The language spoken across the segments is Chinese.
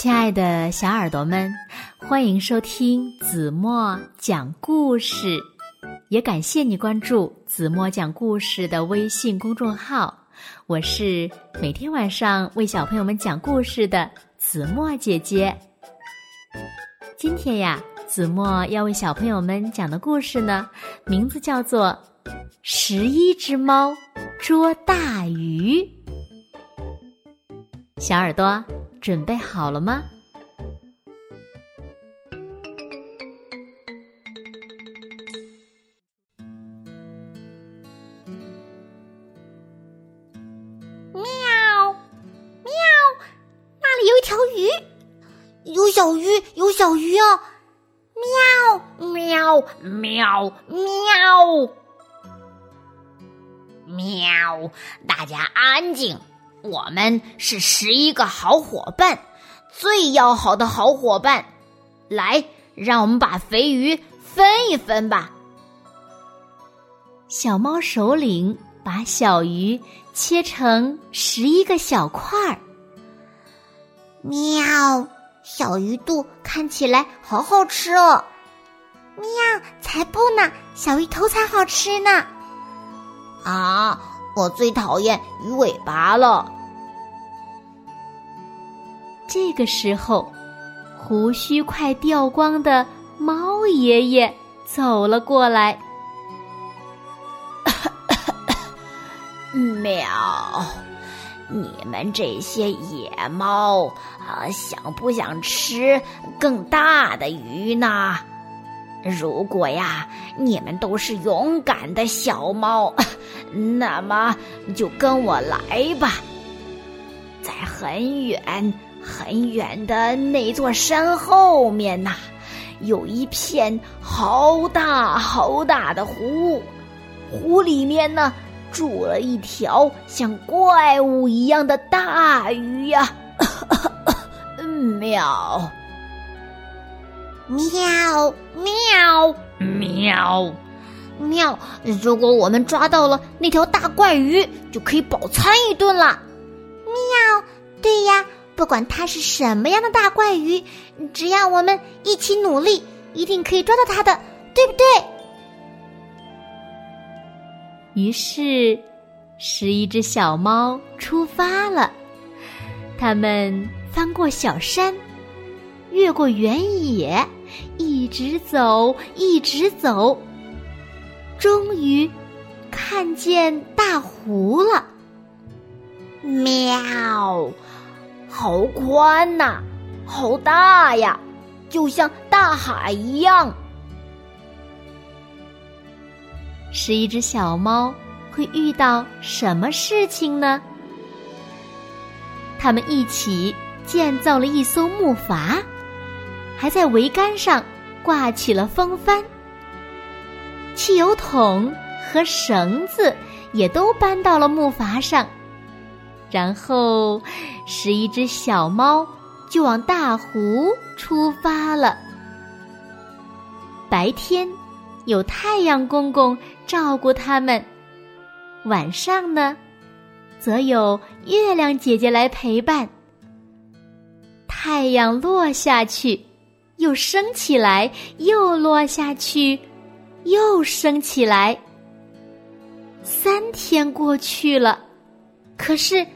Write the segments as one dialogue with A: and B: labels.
A: 亲爱的小耳朵们，欢迎收听子墨讲故事，也感谢你关注子墨讲故事的微信公众号。我是每天晚上为小朋友们讲故事的子墨姐姐。今天呀，子墨要为小朋友们讲的故事呢，名字叫做《十一只猫捉大鱼》。小耳朵。准备好了吗？
B: 喵喵，那里有一条鱼，有小鱼，有小鱼哦！喵喵喵喵喵，大家安静。我们是十一个好伙伴，最要好的好伙伴。来，让我们把肥鱼分一分吧。
A: 小猫首领把小鱼切成十一个小块儿。
B: 喵，小鱼肚看起来好好吃哦。喵，才不呢，小鱼头才好吃呢。啊。我最讨厌鱼尾巴了。
A: 这个时候，胡须快掉光的猫爷爷走了过来。
B: 喵！你们这些野猫啊，想不想吃更大的鱼呢？如果呀，你们都是勇敢的小猫，那么就跟我来吧。在很远很远的那座山后面呐，有一片好大好大的湖，湖里面呢住了一条像怪物一样的大鱼呀。喵。喵喵喵喵！如果我们抓到了那条大怪鱼，就可以饱餐一顿了。喵！对呀，不管它是什么样的大怪鱼，只要我们一起努力，一定可以抓到它的，对不对？
A: 于是，十一只小猫出发了。它们翻过小山，越过原野。一直走，一直走，终于看见大湖了。
B: 喵，好宽呐，好大呀，就像大海一样。
A: 十一只小猫会遇到什么事情呢？他们一起建造了一艘木筏。还在桅杆上挂起了风帆，汽油桶和绳子也都搬到了木筏上，然后十一只小猫就往大湖出发了。白天有太阳公公照顾他们，晚上呢，则有月亮姐姐来陪伴。太阳落下去。又升起来，又落下去，又升起来。三天过去了，可是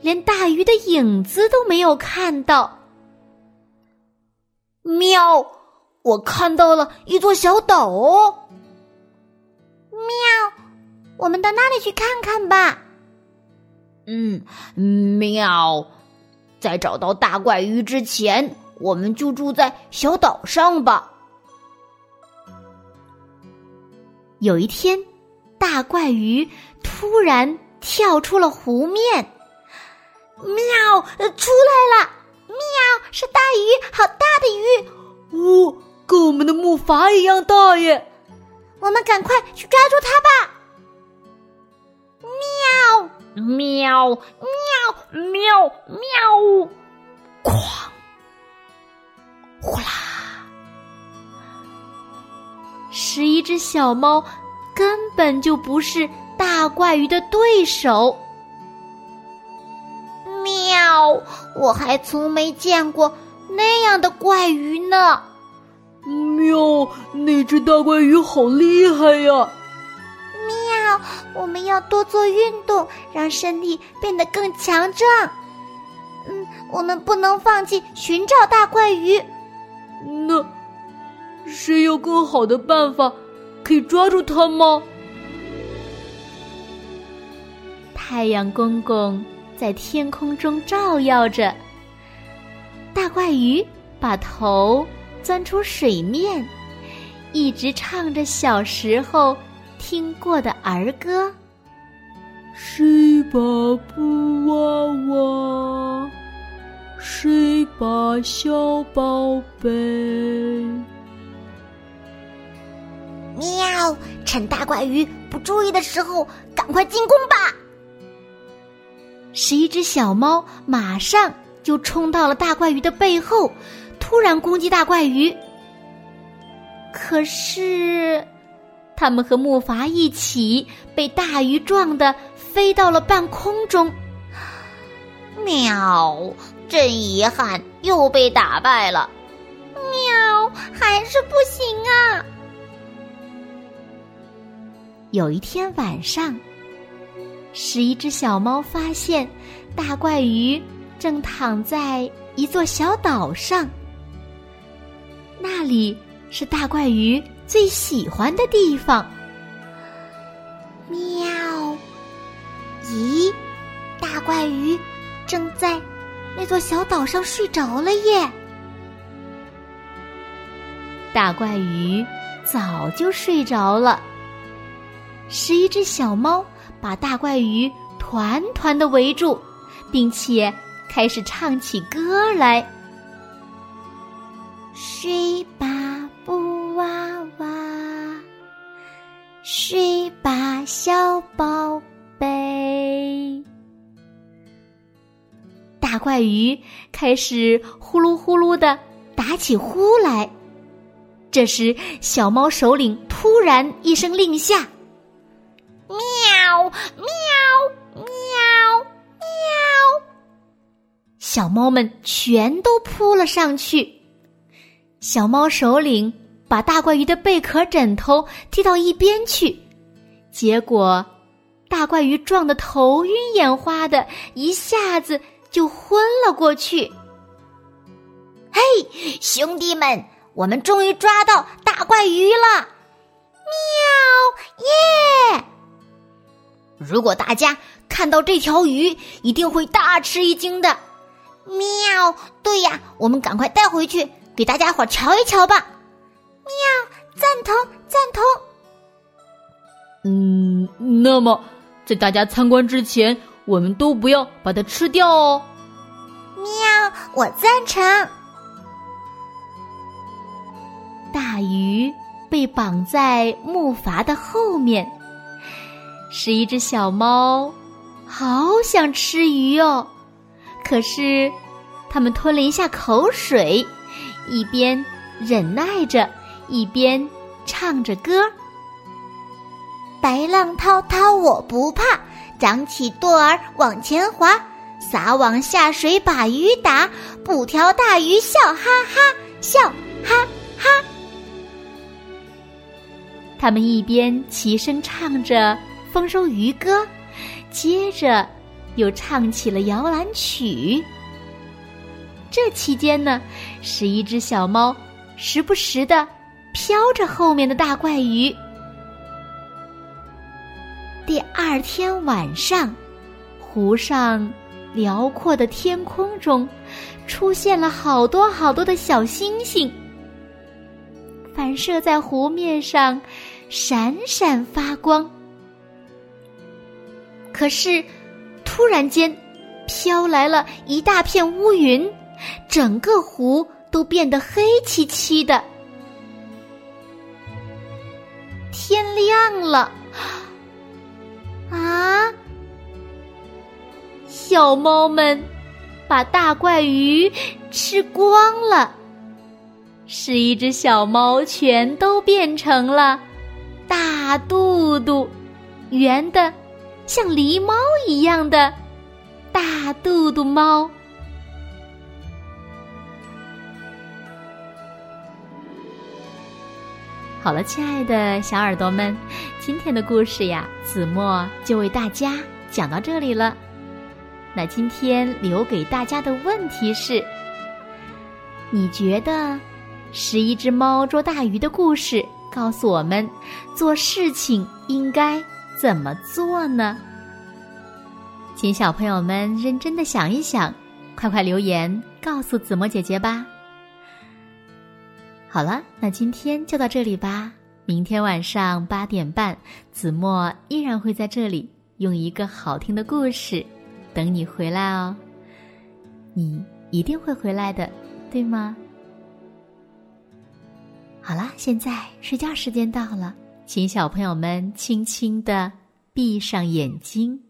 A: 连大鱼的影子都没有看到。
B: 喵！我看到了一座小岛。喵！我们到那里去看看吧。嗯，喵！在找到大怪鱼之前。我们就住在小岛上吧。
A: 有一天，大怪鱼突然跳出了湖面，
B: 喵，出来了！喵，是大鱼，好大的鱼！
C: 哦，跟我们的木筏一样大耶！
B: 我们赶快去抓住它吧！喵，喵，喵，喵，喵！
A: 哐！呼啦！十一只小猫根本就不是大怪鱼的对手。
B: 喵！喵！我还从没见过那样的怪鱼呢。
C: 喵！那只大怪鱼好厉害呀！
B: 喵！我们要多做运动，让身体变得更强壮。嗯，我们不能放弃寻找大怪鱼。
C: 那谁有更好的办法可以抓住它吗？
A: 太阳公公在天空中照耀着，大怪鱼把头钻出水面，一直唱着小时候听过的儿歌：“
C: 睡吧布娃娃？谁把小宝贝？”
B: 喵！趁大怪鱼不注意的时候，赶快进攻吧！
A: 十一只小猫马上就冲到了大怪鱼的背后，突然攻击大怪鱼。可是，它们和木筏一起被大鱼撞得飞到了半空中。
B: 喵！真遗憾，又被打败了。喵！还是不行啊！
A: 有一天晚上。十一只小猫发现，大怪鱼正躺在一座小岛上。那里是大怪鱼最喜欢的地方。
B: 喵！咦，大怪鱼正在那座小岛上睡着了耶！
A: 大怪鱼早就睡着了。十一只小猫。把大怪鱼团团的围住，并且开始唱起歌来。
B: 睡吧，布娃娃，睡吧，小宝
A: 怪鱼开始呼噜呼噜的打起呼来。这时，小猫首领突然一声令下。
B: 喵喵喵喵！
A: 小猫们全都扑了上去。小猫首领把大怪鱼的贝壳枕头踢到一边去，结果大怪鱼撞得头晕眼花的，一下子就昏了过去。
B: 嘿，兄弟们，我们终于抓到大怪鱼了！喵耶！如果大家看到这条鱼，一定会大吃一惊的。喵！对呀，我们赶快带回去给大家伙瞧一瞧吧。喵！赞同，赞同。
C: 嗯，那么在大家参观之前，我们都不要把它吃掉哦。
B: 喵！我赞成。
A: 大鱼被绑在木筏的后面。是一只小猫，好想吃鱼哦，可是它们吞了一下口水，一边忍耐着，一边唱着歌：“
B: 白浪滔滔我不怕，扬起舵儿往前划，撒网下水把鱼打，捕条大鱼笑哈哈，笑哈哈。”
A: 他们一边齐声唱着。丰收渔歌，接着又唱起了摇篮曲。这期间呢，十一只小猫时不时的飘着后面的大怪鱼。二天晚上，湖上辽阔的天空中出现了好多好多的小星星，反射在湖面上，闪闪发光。可是，突然间，飘来了一大片乌云，整个湖都变得黑漆漆的。天亮了，啊！小猫们把大怪鱼吃光了，十一只小猫全都变成了大肚肚，圆的。像狸猫一样的大肚肚猫。好了，亲爱的小耳朵们，今天的故事呀，子墨就为大家讲到这里了。那今天留给大家的问题是：你觉得十一只猫捉大鱼的故事告诉我们做事情应该怎么做呢？请小朋友们认真的想一想，快快留言告诉子墨姐姐吧。好了，那今天就到这里吧。明天晚上八点半，子墨依然会在这里用一个好听的故事等你回来哦。你一定会回来的，对吗？好了，现在睡觉时间到了，请小朋友们轻轻的闭上眼睛，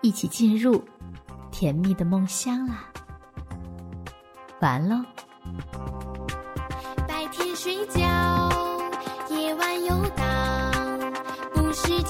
A: 一起进入甜蜜的梦乡啦。完喽。
D: 睡觉，夜晚游荡，不是，